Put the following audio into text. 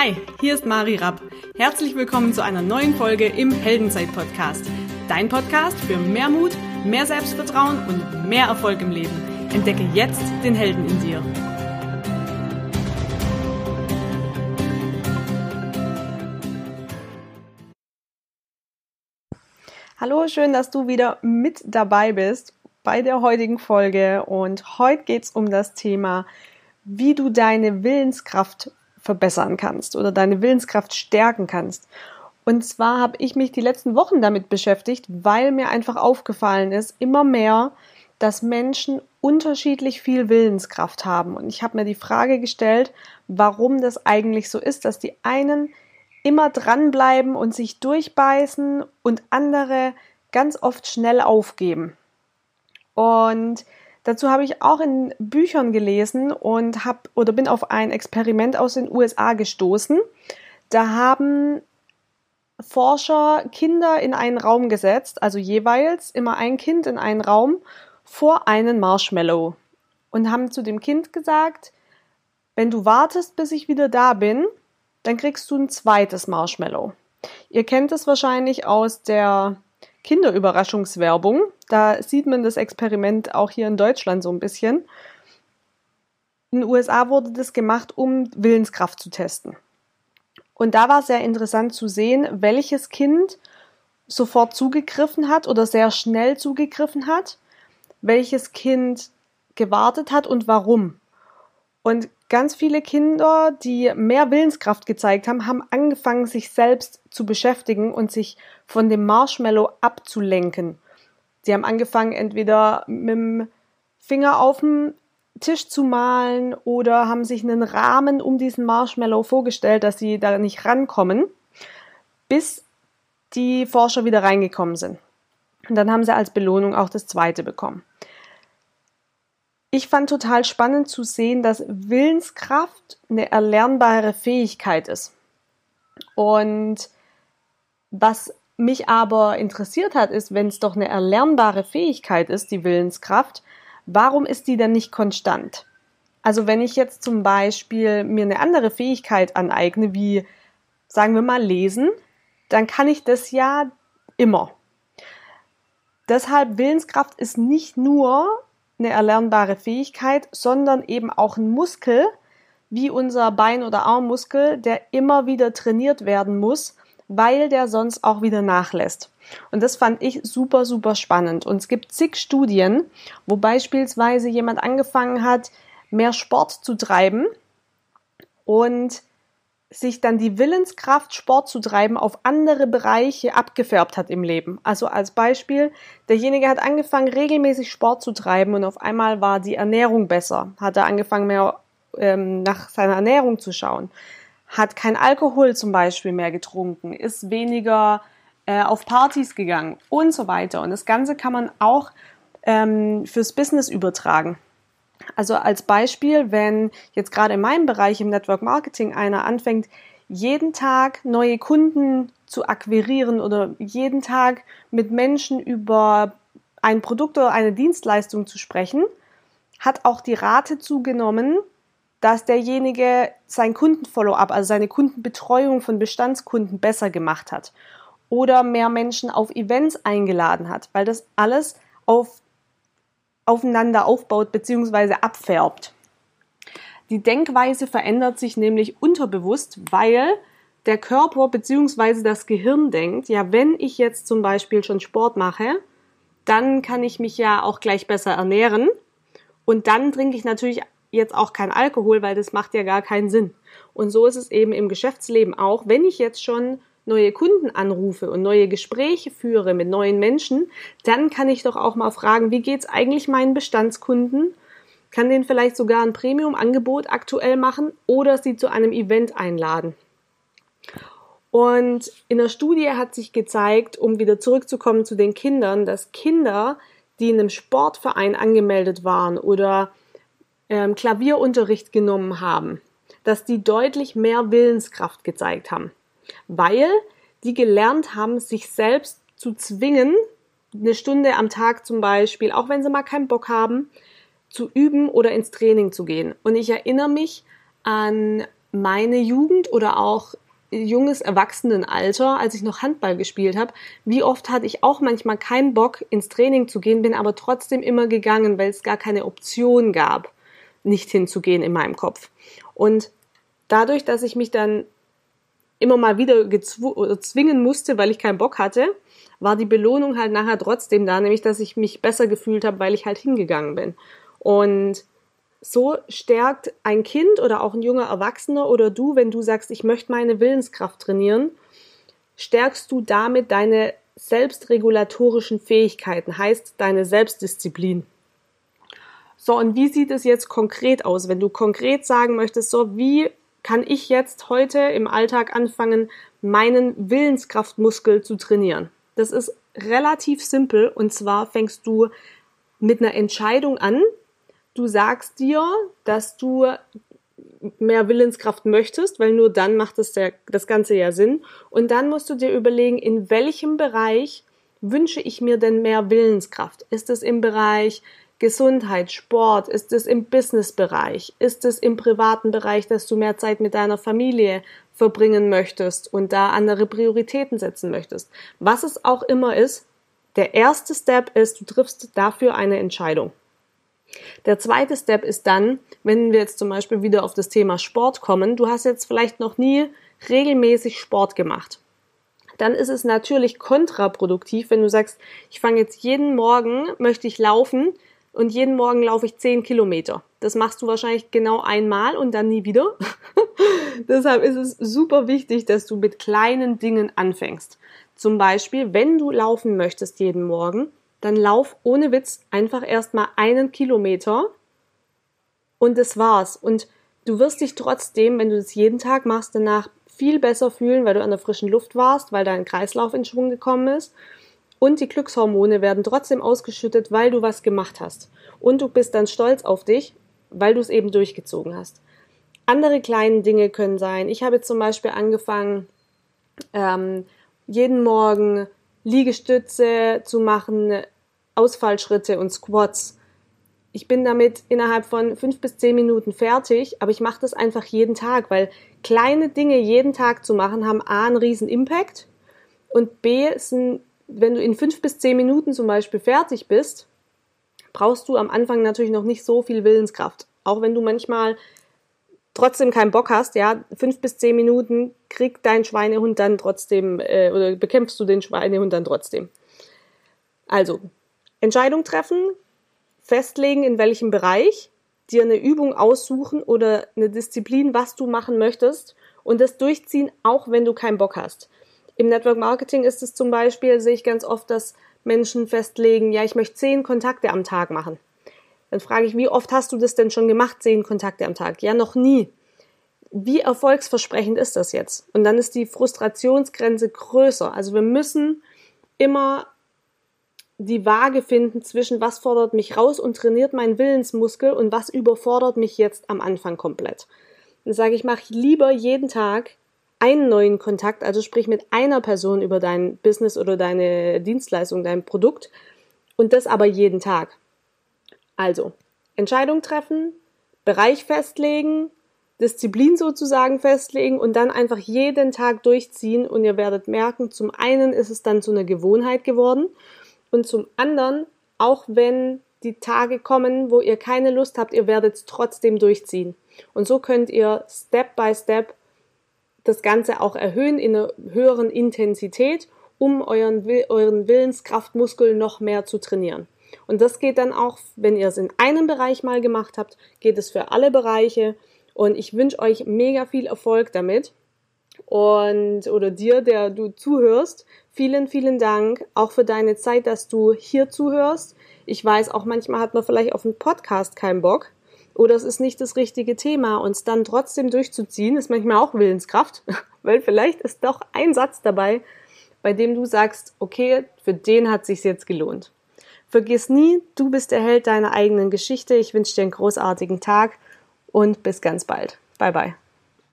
Hi, hier ist Mari Rapp. Herzlich willkommen zu einer neuen Folge im Heldenzeit-Podcast. Dein Podcast für mehr Mut, mehr Selbstvertrauen und mehr Erfolg im Leben. Entdecke jetzt den Helden in dir. Hallo, schön, dass du wieder mit dabei bist bei der heutigen Folge. Und heute geht es um das Thema, wie du deine Willenskraft verbessern kannst oder deine Willenskraft stärken kannst. Und zwar habe ich mich die letzten Wochen damit beschäftigt, weil mir einfach aufgefallen ist, immer mehr, dass Menschen unterschiedlich viel Willenskraft haben. Und ich habe mir die Frage gestellt, warum das eigentlich so ist, dass die einen immer dranbleiben und sich durchbeißen und andere ganz oft schnell aufgeben. Und Dazu habe ich auch in Büchern gelesen und habe oder bin auf ein Experiment aus den USA gestoßen. Da haben Forscher Kinder in einen Raum gesetzt, also jeweils immer ein Kind in einen Raum vor einen Marshmallow und haben zu dem Kind gesagt, wenn du wartest, bis ich wieder da bin, dann kriegst du ein zweites Marshmallow. Ihr kennt es wahrscheinlich aus der Kinderüberraschungswerbung. Da sieht man das Experiment auch hier in Deutschland so ein bisschen. In den USA wurde das gemacht, um Willenskraft zu testen. Und da war sehr interessant zu sehen, welches Kind sofort zugegriffen hat oder sehr schnell zugegriffen hat, welches Kind gewartet hat und warum. Und ganz viele Kinder, die mehr Willenskraft gezeigt haben, haben angefangen, sich selbst zu beschäftigen und sich von dem Marshmallow abzulenken. Sie haben angefangen, entweder mit dem Finger auf dem Tisch zu malen oder haben sich einen Rahmen um diesen Marshmallow vorgestellt, dass sie da nicht rankommen, bis die Forscher wieder reingekommen sind. Und dann haben sie als Belohnung auch das zweite bekommen ich fand total spannend zu sehen, dass Willenskraft eine erlernbare Fähigkeit ist. Und was mich aber interessiert hat, ist, wenn es doch eine erlernbare Fähigkeit ist, die Willenskraft, warum ist die denn nicht konstant? Also wenn ich jetzt zum Beispiel mir eine andere Fähigkeit aneigne, wie sagen wir mal lesen, dann kann ich das ja immer. Deshalb Willenskraft ist nicht nur eine erlernbare Fähigkeit, sondern eben auch ein Muskel, wie unser Bein- oder Armmuskel, der immer wieder trainiert werden muss, weil der sonst auch wieder nachlässt. Und das fand ich super, super spannend. Und es gibt zig Studien, wo beispielsweise jemand angefangen hat, mehr Sport zu treiben und sich dann die Willenskraft, Sport zu treiben, auf andere Bereiche abgefärbt hat im Leben. Also als Beispiel, derjenige hat angefangen, regelmäßig Sport zu treiben und auf einmal war die Ernährung besser. Hat er angefangen, mehr ähm, nach seiner Ernährung zu schauen. Hat kein Alkohol zum Beispiel mehr getrunken, ist weniger äh, auf Partys gegangen und so weiter. Und das Ganze kann man auch ähm, fürs Business übertragen. Also als Beispiel, wenn jetzt gerade in meinem Bereich im Network Marketing einer anfängt, jeden Tag neue Kunden zu akquirieren oder jeden Tag mit Menschen über ein Produkt oder eine Dienstleistung zu sprechen, hat auch die Rate zugenommen, dass derjenige sein Kundenfollow-up, also seine Kundenbetreuung von Bestandskunden besser gemacht hat oder mehr Menschen auf Events eingeladen hat, weil das alles auf aufeinander aufbaut bzw. abfärbt. Die Denkweise verändert sich nämlich unterbewusst, weil der Körper bzw. das Gehirn denkt, ja, wenn ich jetzt zum Beispiel schon Sport mache, dann kann ich mich ja auch gleich besser ernähren und dann trinke ich natürlich jetzt auch kein Alkohol, weil das macht ja gar keinen Sinn. Und so ist es eben im Geschäftsleben auch. Wenn ich jetzt schon neue Kunden anrufe und neue Gespräche führe mit neuen Menschen, dann kann ich doch auch mal fragen, wie geht's eigentlich meinen Bestandskunden? Kann den vielleicht sogar ein Premium-Angebot aktuell machen oder sie zu einem Event einladen. Und in der Studie hat sich gezeigt, um wieder zurückzukommen zu den Kindern, dass Kinder, die in einem Sportverein angemeldet waren oder ähm, Klavierunterricht genommen haben, dass die deutlich mehr Willenskraft gezeigt haben weil die gelernt haben, sich selbst zu zwingen, eine Stunde am Tag zum Beispiel, auch wenn sie mal keinen Bock haben, zu üben oder ins Training zu gehen. Und ich erinnere mich an meine Jugend oder auch junges Erwachsenenalter, als ich noch Handball gespielt habe, wie oft hatte ich auch manchmal keinen Bock ins Training zu gehen, bin aber trotzdem immer gegangen, weil es gar keine Option gab, nicht hinzugehen in meinem Kopf. Und dadurch, dass ich mich dann immer mal wieder zwingen musste, weil ich keinen Bock hatte, war die Belohnung halt nachher trotzdem da, nämlich dass ich mich besser gefühlt habe, weil ich halt hingegangen bin. Und so stärkt ein Kind oder auch ein junger Erwachsener oder du, wenn du sagst, ich möchte meine Willenskraft trainieren, stärkst du damit deine selbstregulatorischen Fähigkeiten, heißt deine Selbstdisziplin. So, und wie sieht es jetzt konkret aus, wenn du konkret sagen möchtest, so, wie kann ich jetzt heute im Alltag anfangen, meinen Willenskraftmuskel zu trainieren? Das ist relativ simpel und zwar fängst du mit einer Entscheidung an, du sagst dir, dass du mehr Willenskraft möchtest, weil nur dann macht das, der, das Ganze ja Sinn. Und dann musst du dir überlegen, in welchem Bereich wünsche ich mir denn mehr Willenskraft? Ist es im Bereich Gesundheit, Sport? Ist es im Businessbereich? Ist es im privaten Bereich, dass du mehr Zeit mit deiner Familie verbringen möchtest und da andere Prioritäten setzen möchtest? Was es auch immer ist, der erste Step ist, du triffst dafür eine Entscheidung. Der zweite Step ist dann, wenn wir jetzt zum Beispiel wieder auf das Thema Sport kommen, du hast jetzt vielleicht noch nie regelmäßig Sport gemacht. Dann ist es natürlich kontraproduktiv, wenn du sagst, ich fange jetzt jeden Morgen, möchte ich laufen und jeden Morgen laufe ich zehn Kilometer. Das machst du wahrscheinlich genau einmal und dann nie wieder. Deshalb ist es super wichtig, dass du mit kleinen Dingen anfängst. Zum Beispiel, wenn du laufen möchtest jeden Morgen, dann lauf ohne Witz einfach erstmal einen Kilometer und das war's. Und du wirst dich trotzdem, wenn du das jeden Tag machst, danach viel besser fühlen, weil du an der frischen Luft warst, weil dein Kreislauf in Schwung gekommen ist. Und die Glückshormone werden trotzdem ausgeschüttet, weil du was gemacht hast. Und du bist dann stolz auf dich, weil du es eben durchgezogen hast. Andere kleine Dinge können sein. Ich habe zum Beispiel angefangen, ähm, jeden Morgen Liegestütze zu machen, Ausfallschritte und Squats. Ich bin damit innerhalb von fünf bis zehn Minuten fertig, aber ich mache das einfach jeden Tag, weil kleine Dinge jeden Tag zu machen haben A einen riesen Impact und B sind, wenn du in fünf bis zehn Minuten zum Beispiel fertig bist, brauchst du am Anfang natürlich noch nicht so viel Willenskraft. Auch wenn du manchmal trotzdem keinen Bock hast, ja, fünf bis zehn Minuten kriegt dein Schweinehund dann trotzdem, äh, oder bekämpfst du den Schweinehund dann trotzdem. Also, Entscheidung treffen, festlegen, in welchem Bereich, dir eine Übung aussuchen oder eine Disziplin, was du machen möchtest und das durchziehen, auch wenn du keinen Bock hast. Im Network Marketing ist es zum Beispiel, sehe ich ganz oft, dass Menschen festlegen, ja, ich möchte zehn Kontakte am Tag machen. Dann frage ich, wie oft hast du das denn schon gemacht, zehn Kontakte am Tag? Ja, noch nie. Wie erfolgsversprechend ist das jetzt? Und dann ist die Frustrationsgrenze größer. Also wir müssen immer die Waage finden zwischen was fordert mich raus und trainiert meinen Willensmuskel und was überfordert mich jetzt am Anfang komplett. Dann sage ich, mach lieber jeden Tag einen neuen Kontakt, also sprich mit einer Person über dein Business oder deine Dienstleistung, dein Produkt und das aber jeden Tag. Also, Entscheidung treffen, Bereich festlegen, Disziplin sozusagen festlegen und dann einfach jeden Tag durchziehen und ihr werdet merken, zum einen ist es dann zu einer Gewohnheit geworden und zum anderen, auch wenn die Tage kommen, wo ihr keine Lust habt, ihr werdet es trotzdem durchziehen. Und so könnt ihr Step by Step das Ganze auch erhöhen in einer höheren Intensität, um euren, euren Willenskraftmuskel noch mehr zu trainieren. Und das geht dann auch, wenn ihr es in einem Bereich mal gemacht habt, geht es für alle Bereiche. Und ich wünsche euch mega viel Erfolg damit. Und, oder dir, der du zuhörst, vielen, vielen Dank auch für deine Zeit, dass du hier zuhörst. Ich weiß, auch manchmal hat man vielleicht auf einen Podcast keinen Bock oder es ist nicht das richtige Thema und es dann trotzdem durchzuziehen, ist manchmal auch Willenskraft, weil vielleicht ist doch ein Satz dabei, bei dem du sagst, okay, für den hat sich's jetzt gelohnt. Vergiss nie, du bist der Held deiner eigenen Geschichte. Ich wünsche dir einen großartigen Tag und bis ganz bald. Bye bye.